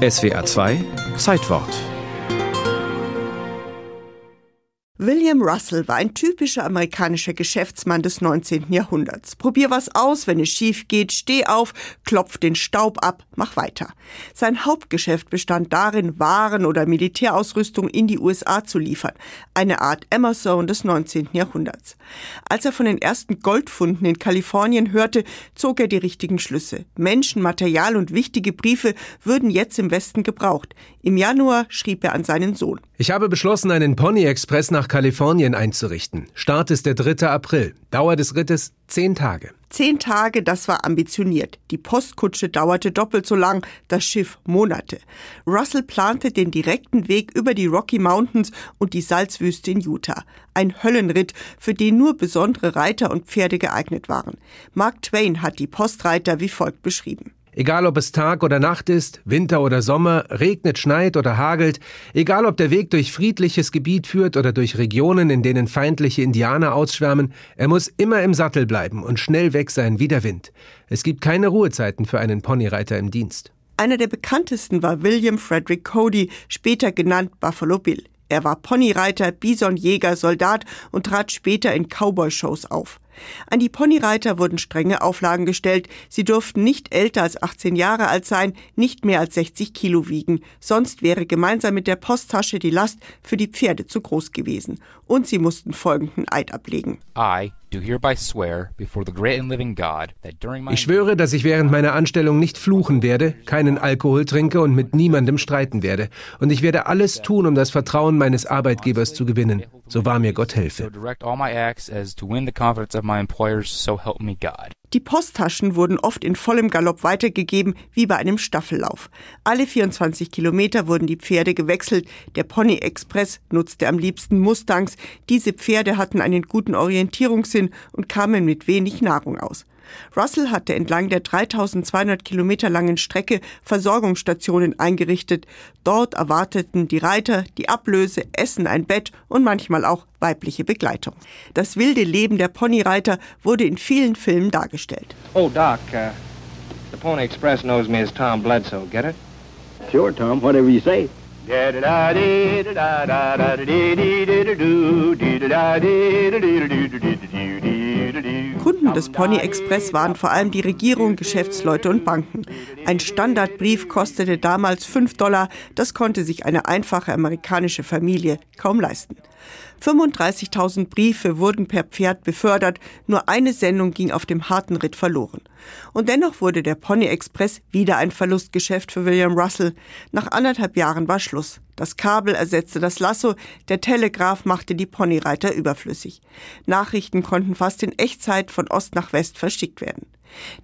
SWA 2 Zeitwort William Russell war ein typischer amerikanischer Geschäftsmann des 19. Jahrhunderts. Probier was aus, wenn es schief geht, steh auf, klopf den Staub ab, mach weiter. Sein Hauptgeschäft bestand darin, Waren oder Militärausrüstung in die USA zu liefern. Eine Art Amazon des 19. Jahrhunderts. Als er von den ersten Goldfunden in Kalifornien hörte, zog er die richtigen Schlüsse. Menschen, Material und wichtige Briefe würden jetzt im Westen gebraucht. Im Januar schrieb er an seinen Sohn. Ich habe beschlossen, einen Pony Express nach Kalifornien einzurichten. Start ist der 3. April. Dauer des Rittes zehn Tage. Zehn Tage, das war ambitioniert. Die Postkutsche dauerte doppelt so lang, das Schiff Monate. Russell plante den direkten Weg über die Rocky Mountains und die Salzwüste in Utah. Ein Höllenritt, für den nur besondere Reiter und Pferde geeignet waren. Mark Twain hat die Postreiter wie folgt beschrieben. Egal ob es Tag oder Nacht ist, Winter oder Sommer, regnet, schneit oder hagelt, egal ob der Weg durch friedliches Gebiet führt oder durch Regionen, in denen feindliche Indianer ausschwärmen, er muss immer im Sattel bleiben und schnell weg sein wie der Wind. Es gibt keine Ruhezeiten für einen Ponyreiter im Dienst. Einer der bekanntesten war William Frederick Cody, später genannt Buffalo Bill. Er war Ponyreiter, Bisonjäger, Soldat und trat später in Cowboy-Shows auf. An die Ponyreiter wurden strenge Auflagen gestellt. Sie durften nicht älter als 18 Jahre alt sein, nicht mehr als 60 Kilo wiegen. Sonst wäre gemeinsam mit der Posttasche die Last für die Pferde zu groß gewesen. Und sie mussten folgenden Eid ablegen. I ich schwöre, dass ich während meiner Anstellung nicht fluchen werde, keinen Alkohol trinke und mit niemandem streiten werde. Und ich werde alles tun, um das Vertrauen meines Arbeitgebers zu gewinnen. So wahr mir Gott helfe. Die Posttaschen wurden oft in vollem Galopp weitergegeben, wie bei einem Staffellauf. Alle 24 Kilometer wurden die Pferde gewechselt. Der Pony Express nutzte am liebsten Mustangs. Diese Pferde hatten einen guten Orientierungssinn und kamen mit wenig Nahrung aus. Russell hatte entlang der 3200 Kilometer langen Strecke Versorgungsstationen eingerichtet. Dort erwarteten die Reiter die Ablöse, Essen, ein Bett und manchmal auch weibliche Begleitung. Das wilde Leben der Ponyreiter wurde in vielen Filmen dargestellt. Oh, Doc, uh, the Pony Express knows me as Tom Bledsoe. Get it? Sure, Tom. Whatever you say. Kunden des Pony Express waren vor allem die Regierung, Geschäftsleute und Banken. Ein Standardbrief kostete damals 5 Dollar, das konnte sich eine einfache amerikanische Familie kaum leisten. 35.000 Briefe wurden per Pferd befördert, nur eine Sendung ging auf dem harten Ritt verloren. Und dennoch wurde der Pony Express wieder ein Verlustgeschäft für William Russell. Nach anderthalb Jahren war Schluss. Das Kabel ersetzte das Lasso, der Telegraph machte die Ponyreiter überflüssig. Nachrichten konnten fast in Echtzeit von Ost nach West verschickt werden.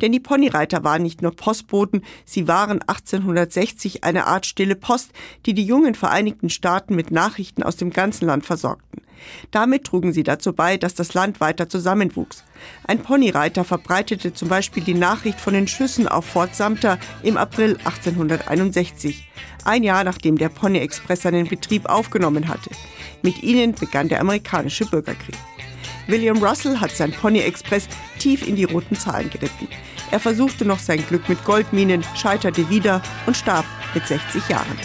Denn die Ponyreiter waren nicht nur Postboten, sie waren 1860 eine Art stille Post, die die jungen Vereinigten Staaten mit Nachrichten aus dem ganzen Land versorgten. Damit trugen sie dazu bei, dass das Land weiter zusammenwuchs. Ein Ponyreiter verbreitete zum Beispiel die Nachricht von den Schüssen auf Fort Sumter im April 1861, ein Jahr nachdem der Pony Express seinen Betrieb aufgenommen hatte. Mit ihnen begann der amerikanische Bürgerkrieg. William Russell hat sein Pony Express tief in die roten Zahlen geritten. Er versuchte noch sein Glück mit Goldminen, scheiterte wieder und starb mit 60 Jahren.